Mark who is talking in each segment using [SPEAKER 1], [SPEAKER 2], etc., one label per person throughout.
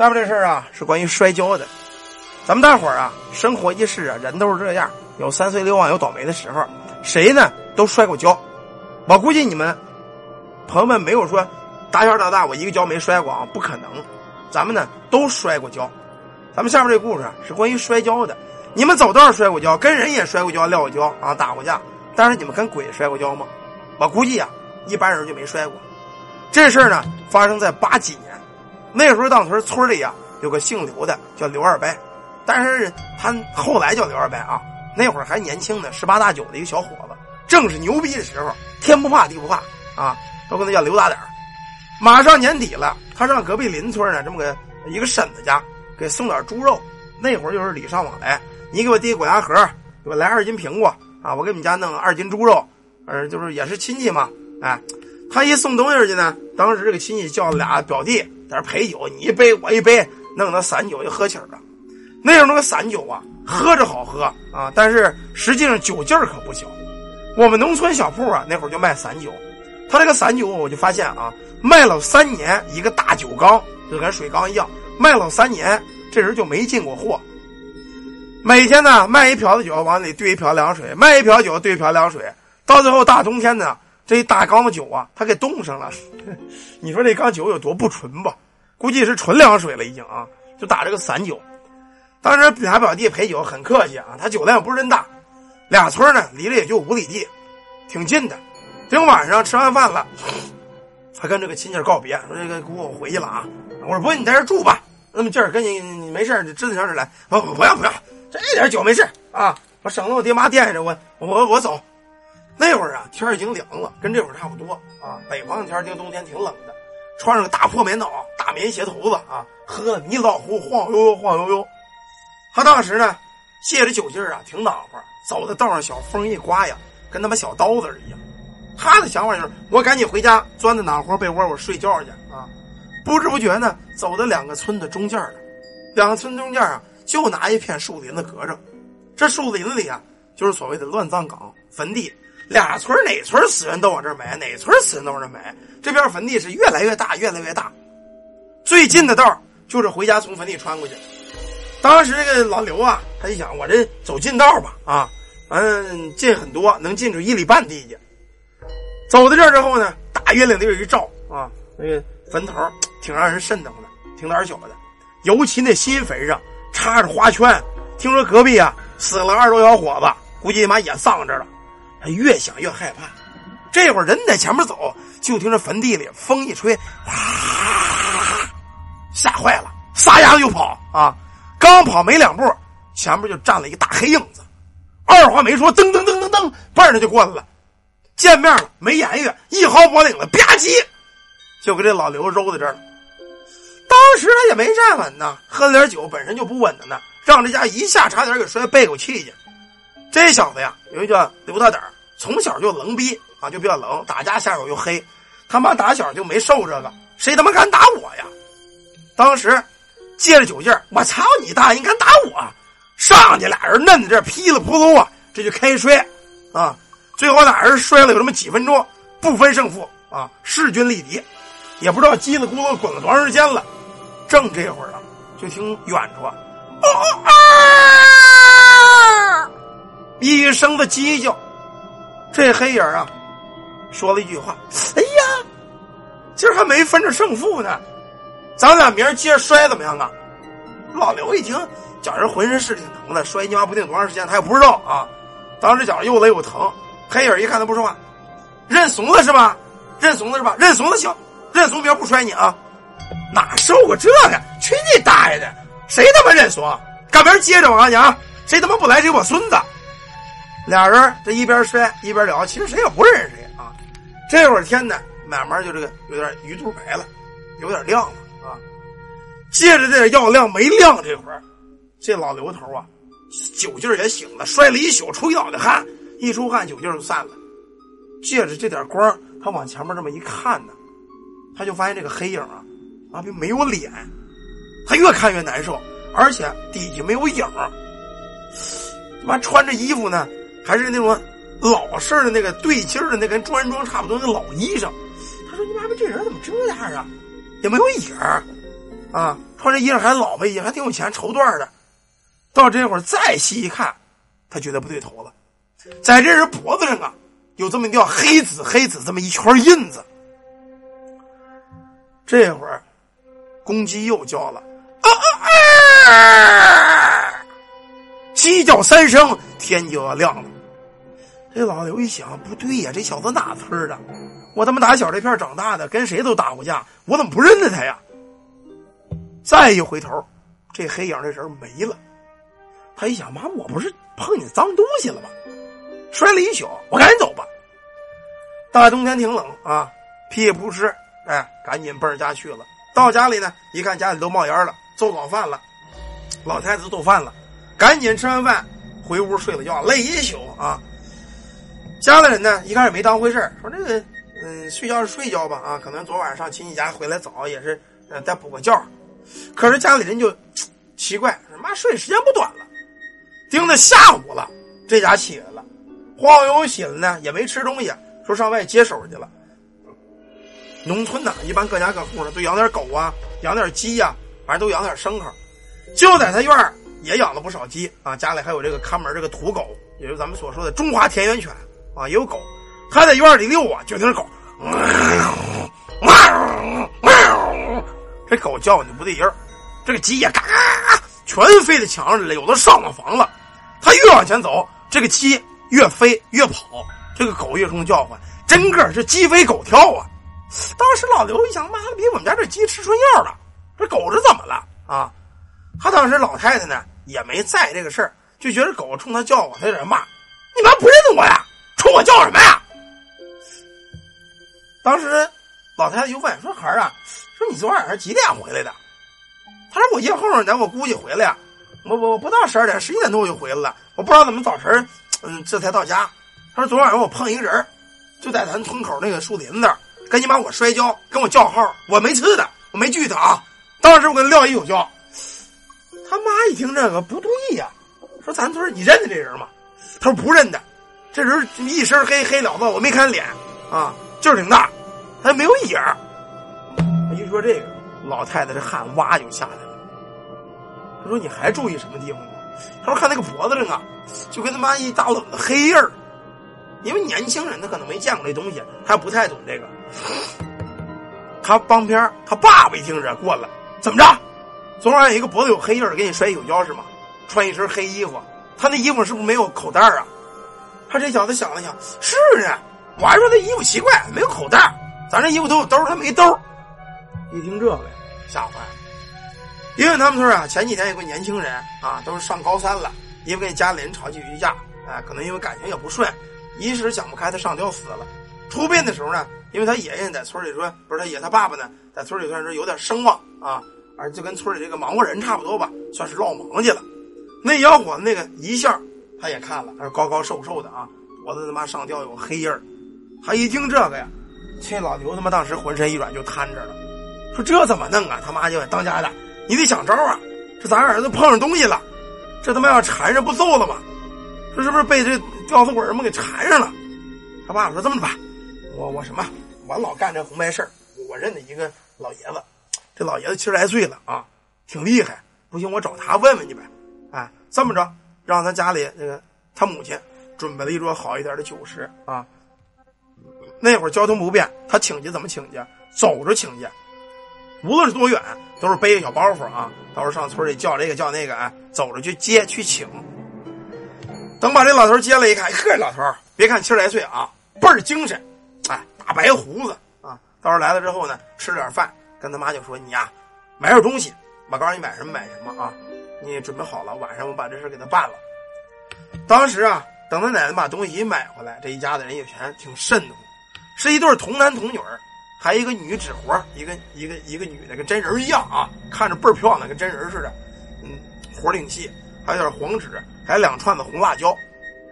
[SPEAKER 1] 下面这事儿啊，是关于摔跤的。咱们大伙儿啊，生活一世啊，人都是这样，有三岁六忘，有倒霉的时候。谁呢，都摔过跤。我估计你们朋友们没有说打小到大我一个跤没摔过啊，不可能。咱们呢都摔过跤。咱们下面这故事是关于摔跤的。你们走道摔过跤，跟人也摔过跤、撂过跤啊，打过架。但是你们跟鬼摔过跤吗？我估计啊，一般人就没摔过。这事儿呢，发生在八几年。那时候，当时村里啊有个姓刘的，叫刘二白，但是他后来叫刘二白啊。那会儿还年轻呢，十八大九的一个小伙子，正是牛逼的时候，天不怕地不怕啊，都跟他叫刘大胆马上年底了，他上隔壁邻村呢，这么个一个婶子家给送点猪肉。那会儿就是礼尚往来，你给我递果牙盒，给我来二斤苹果啊，我给你们家弄二斤猪肉，呃，就是也是亲戚嘛，哎，他一送东西去呢，当时这个亲戚叫俩表弟。在这陪酒，你一杯我一杯，弄那散酒就喝起了。那时候那个散酒啊，喝着好喝啊，但是实际上酒劲儿可不小。我们农村小铺啊，那会儿就卖散酒。他这个散酒，我就发现啊，卖了三年一个大酒缸，就跟水缸一样，卖了三年，这人就没进过货。每天呢，卖一瓢子酒，往里兑一瓢凉水，卖一瓢酒兑一瓢凉水，到最后大冬天的。这一大缸子酒啊，他给冻上了。你说这缸酒有多不纯吧？估计是纯凉水了，已经啊，就打这个散酒。当时俩表弟陪酒很客气啊，他酒量不是真大。俩村呢离着也就五里地，挺近的。等晚上吃完饭了，他跟这个亲戚告别，说：“这个姑我回去了啊。”我说：“不，你在这住吧。那么今儿跟你你没事，你支点来。不不要不要，这一点酒没事啊，我省得我爹妈惦着我，我我走。”那会儿啊，天已经凉了，跟这会儿差不多啊。北方的天，这个冬天挺冷的，穿上个大破棉袄、大棉鞋头子啊，喝的迷老糊，晃悠悠，晃悠悠。他当时呢，借着酒劲儿啊，挺暖和，走在道上，小风一刮呀，跟他妈小刀子一样。他的想法就是，我赶紧回家，钻在暖和被窝，我睡觉去啊。不知不觉呢，走到两个村的中间了。两个村中间啊，就拿一片树林子隔着。这树林子里啊，就是所谓的乱葬岗、坟地。俩村哪村死人都往这埋，哪村死人都往这埋。这边坟地是越来越大，越来越大。最近的道就是回家从坟地穿过去。当时这个老刘啊，他一想，我这走近道吧，啊，嗯，近很多，能进出一里半地去。走到这儿之后呢，大月亮里一照啊，那个坟头挺让人瘆得慌的，挺胆小的。尤其那新坟上插着花圈，听说隔壁啊死了二十多小伙子，估计妈也丧这了。他越想越害怕，这会儿人在前面走，就听着坟地里风一吹，哗，吓坏了，撒丫子就跑啊！刚跑没两步，前面就站了一个大黑影子，二话没说，噔噔噔噔噔，奔着就过来了。见面了，没言语，一薅脖领子，吧唧，就给这老刘揉在这儿了。当时他也没站稳呢，喝了点酒，本身就不稳的呢，让这家一下差点给摔背过气去。这小子呀，有一叫刘大胆从小就冷逼啊，就比较冷，打架下手又黑，他妈打小就没受这个，谁他妈敢打我呀？当时借着酒劲儿，我操你大爷，你敢打我？上去俩人嫩在这噼里扑噜啊，这就开摔啊！最后俩人摔了有这么几分钟，不分胜负啊，势均力敌，也不知道叽里咕噜滚了多长时间了。正这会儿啊，就听远处啊。生的鸡叫，这黑影啊，说了一句话：“哎呀，今儿还没分着胜负呢，咱俩明儿接着摔怎么样啊？”老刘一听，觉着浑身是挺疼的，摔你妈不定多长时间，他也不知道啊。当时觉着又累又疼，黑影一看他不说话，认怂了是吧？认怂了是吧？认怂了行，认怂明儿不摔你啊？哪受过这个？去你大爷的！谁他妈认怂？赶明儿接着我告诉你啊，谁他妈不来谁我孙子！俩人这一边摔一边聊，其实谁也不认识谁啊。这会儿天呢，慢慢就这个有点鱼肚白了，有点亮了啊。借着这点药亮没亮这会儿，这老刘头啊，酒劲儿也醒了，摔了一宿，出一脑袋汗，一出汗酒劲儿就散了。借着这点光，他往前面这么一看呢，他就发现这个黑影啊，啊，并没有脸，他越看越难受，而且底下没有影儿，他妈穿着衣服呢。还是那种老式的那个对襟的那跟中山装差不多那老衣裳。他说：“你妈逼，这人怎么这样啊？也没有影儿。”啊，穿这衣裳还老吧，也还挺有钱，绸缎的。到这会儿再细一看，他觉得不对头了，在这人脖子上啊，有这么一条黑紫黑紫这么一圈印子。这会儿，公鸡又叫了，啊啊啊！鸡叫三声，天就要亮了。这老刘一想，不对呀，这小子哪村的？我他妈打小这片长大的，跟谁都打过架，我怎么不认得他呀？再一回头，这黑影这人没了。他一想，妈，我不是碰见脏东西了吗？摔了一宿，我赶紧走吧。大冬天挺冷啊，屁也不湿，哎，赶紧奔着家去了。到家里呢，一看家里都冒烟了，做早饭了，老太太做饭了，赶紧吃完饭回屋睡了觉，累一宿啊。家里人呢，一开始没当回事说这个，嗯，睡觉是睡觉吧，啊，可能昨晚上亲戚家回来早，也是呃再补个觉。可是家里人就奇怪，妈睡时间不短了，盯到下午了，这家起来了，晃晃悠悠起来呢，也没吃东西，说上外接手去了。农村呢，一般各家各户的都养点狗啊，养点鸡呀，反正都养点牲口。就在他院儿也养了不少鸡啊，家里还有这个看门这个土狗，也就是咱们所说的中华田园犬啊，也有狗。他在院里遛啊，就听狗，这狗叫唤就不对劲儿，这个鸡也嘎嘎，全飞到墙上了，有的上了房了。他越往前走，这个鸡越飞越跑，这个狗越冲叫唤，真个是鸡飞狗跳啊！当时老刘一想，妈的，比我们家这鸡吃春药了，这狗是怎么了啊？他当时老太太呢也没在意这个事儿，就觉得狗冲他叫唤，他有点骂：“你妈不认得我呀？冲我叫什么呀？”当时老太太就问说：“孩儿啊，说你昨晚上几点回来的？”他说：“我夜后呢，我估计回来呀，我我不到十二点，十一点多我就回来了。我不知道怎么早晨，嗯，这才到家。他说昨晚上我碰一个人，就在咱村口那个树林子。”赶紧把我摔跤，跟我叫号，我没吃的，我没拒他啊！当时我跟撂一宿觉。他妈一听这个不对呀，说咱村你认得这人吗？他说不认得，这人一身黑黑了子，我没看脸啊，劲儿挺大，还没有眼儿。一说这个，老太太这汗哇就下来了。他说你还注意什么地方吗？他说看那个脖子上啊，就跟他妈一大冷的黑印儿。因为年轻人他可能没见过这东西，还不太懂这个。他帮边他爸爸一听这过来，怎么着？昨晚有一个脖子有黑印儿，给你摔一宿跤是吗？穿一身黑衣服，他那衣服是不是没有口袋啊？他这小子想了想，是呢。我还说他衣服奇怪，没有口袋。咱这衣服都有兜，他没兜。一听这个，吓坏了。因为他们村啊，前几天有个年轻人啊，都是上高三了，因为跟家里人吵几句架，哎，可能因为感情也不顺。一时想不开，他上吊死了。出殡的时候呢，因为他爷爷在村里说，不是他爷他爸爸呢，在村里算是有点声望啊，而就跟村里这个忙活人差不多吧，算是落忙去了。那小伙子那个一下，他也看了，他是高高瘦瘦的啊，脖子他妈上吊有黑印儿。他一听这个呀，这老刘他妈当时浑身一软就瘫着了，说这怎么弄啊？他妈就当家的，你得想招啊！这咱儿子碰上东西了，这他妈要缠上不揍了吗？这是不是被这？吊死鬼儿们给缠上了，他爸说：“这么着吧，我我什么，我老干这红白事儿。我认得一个老爷子，这老爷子七十来岁了啊，挺厉害。不行，我找他问问去呗。哎，这么着，让他家里那个他母亲准备了一桌好一点的酒食啊。那会儿交通不便，他请去怎么请去？走着请去，无论是多远，都是背个小包袱啊。到时候上村里叫这个叫那个，哎，走着去接去请。”等把这老头接来一看，呵，老头别看七十来岁啊，倍儿精神，哎，大白胡子啊。到时候来了之后呢，吃点饭，跟他妈就说：“你呀，买点东西，我告诉你买什么买什么啊。你准备好了，晚上我把这事给他办了。”当时啊，等他奶奶把东西一买回来，这一家子人也全挺瘆得慌，是一对童男童女儿，还一个女纸活，一个一个一个女的跟真人一样啊，看着倍儿漂亮，跟真人似的，嗯，活挺细，还有点黄纸。还有两串子红辣椒，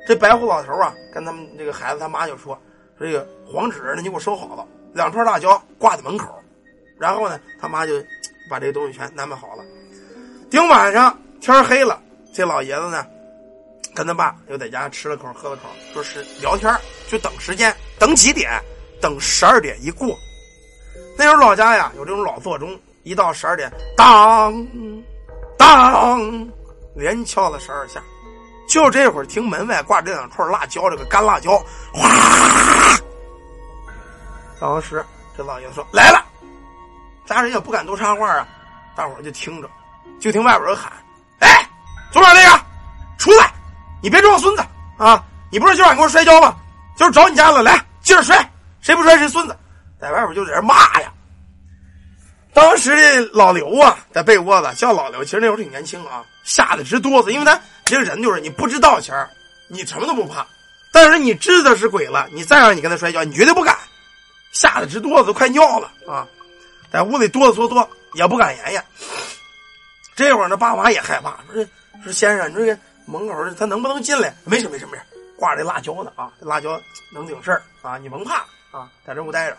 [SPEAKER 1] 这白胡老头啊，跟他们这个孩子他妈就说：“说这个黄纸呢，你给我收好了，两串辣椒挂在门口。”然后呢，他妈就把这东西全安排好了。顶晚上天黑了，这老爷子呢，跟他爸又在家吃了口喝了口，说是聊天，就等时间，等几点？等十二点一过。那时候老家呀，有这种老座钟，一到十二点，当当，连敲了十二下。就这会儿，听门外挂这两串辣椒，这个干辣椒，哗！当时这老爷子说：“来了。”家人也不敢多插话啊，大伙就听着，就听外边人喊：“哎，左边那个，出来！你别装孙子啊！你不是就想给我摔跤吗？就是找你家了，来，接着摔！谁不摔谁孙子！”在外边就在这骂呀。当时的老刘啊，在被窝子叫老刘，其实那会儿挺年轻啊，吓得直哆嗦，因为他这个人就是你不知道前你什么都不怕；但是你知道是鬼了，你再让你跟他摔跤，你绝对不敢，吓得直哆嗦，都快尿了啊！在屋里哆哆嗦嗦，也不敢言言。这会儿呢，爸妈也害怕，说：“说先生，你这个门口他能不能进来？没事没事没事，挂着辣椒呢啊，这辣椒能顶事儿啊，你甭怕啊，在这屋待着。”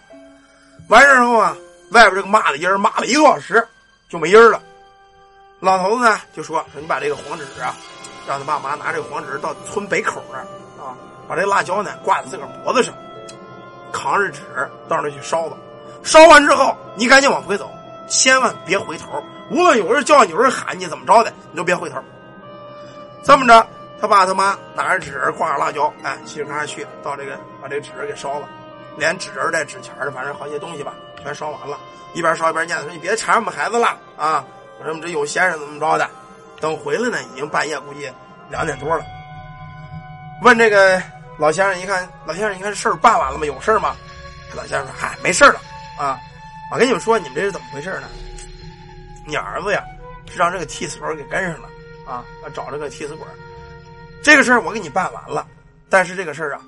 [SPEAKER 1] 完事儿后啊。外边这个骂的音儿骂了一个多小时，就没音儿了。老头子呢就说：“说你把这个黄纸啊，让他爸妈拿这个黄纸到村北口那儿啊，把这辣椒呢挂在自个儿脖子上，扛着纸到那去烧吧。烧完之后，你赶紧往回走，千万别回头。无论有人叫你，有人喊你，怎么着的，你都别回头。这么着，他爸他妈拿着纸挂着辣椒，哎，骑着车去到这个把这个纸给烧了。”连纸人带纸钱的，反正好些东西吧，全烧完了。一边烧一边念叨说：“你别缠我们孩子了啊！我说：“我们这有先生怎么着的？”等回来呢，已经半夜，估计两点多了。问这个老先生，一看老先生，你看事儿办完了吗？有事吗？老先生说：“嗨，没事了啊！我跟你们说，你们这是怎么回事呢？你儿子呀，是让这个替死鬼给跟上了啊！找这个替死鬼。这个事儿我给你办完了，但是这个事儿啊。”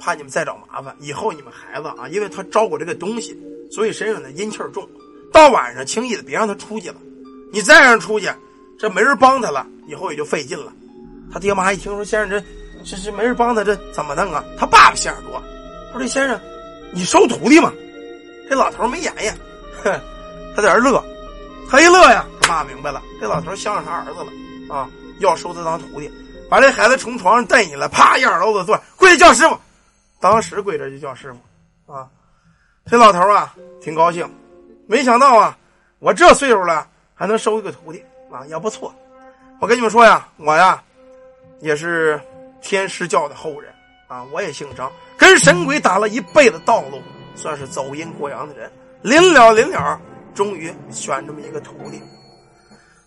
[SPEAKER 1] 怕你们再找麻烦，以后你们孩子啊，因为他招过这个东西，所以身上的阴气重。到晚上轻易的别让他出去了，你再让出去，这没人帮他了，以后也就费劲了。他爹妈一听说先生这这这没人帮他，这怎么弄啊？他爸爸心眼多，说这先生，你收徒弟吗？这老头没言言，哼，他在这乐。他一乐呀，他爸明白了，这老头相上他儿子了啊，要收他当徒弟，把这孩子从床上带起来，啪一耳朵子坐，跪下叫师傅。当时跪着就叫师傅，啊，这老头啊挺高兴，没想到啊，我这岁数了还能收一个徒弟啊，也不错。我跟你们说呀，我呀也是天师教的后人啊，我也姓张，跟神鬼打了一辈子道路，算是走阴过阳的人。临了临了，终于选这么一个徒弟。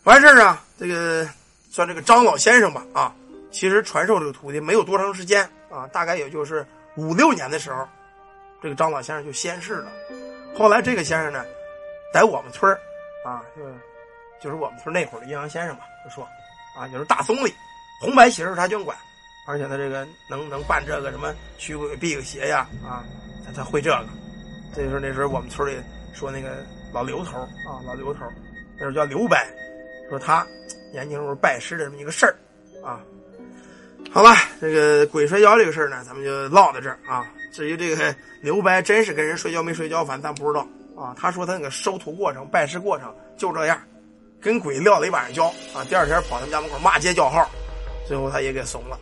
[SPEAKER 1] 完事儿啊，这个算这个张老先生吧啊，其实传授这个徒弟没有多长时间啊，大概也就是。五六年的时候，这个张老先生就仙逝了。后来这个先生呢，在我们村啊，就就是我们村那会儿的阴阳先生吧，就说啊，就是大松里红白喜事他全管，而且他这个能能办这个什么驱鬼辟邪呀啊，他他会这个。这就是那时候我们村里说那个老刘头啊，老刘头那时候叫刘白，说他年轻时候拜师的这么一个事儿啊。好了，这个鬼摔跤这个事儿呢，咱们就唠到这儿啊。至于这个刘白真是跟人摔跤没摔跤，反正咱不知道啊。他说他那个收徒过程、拜师过程就这样，跟鬼撂了一晚上跤啊。第二天跑他们家门口骂街叫号，最后他也给怂了。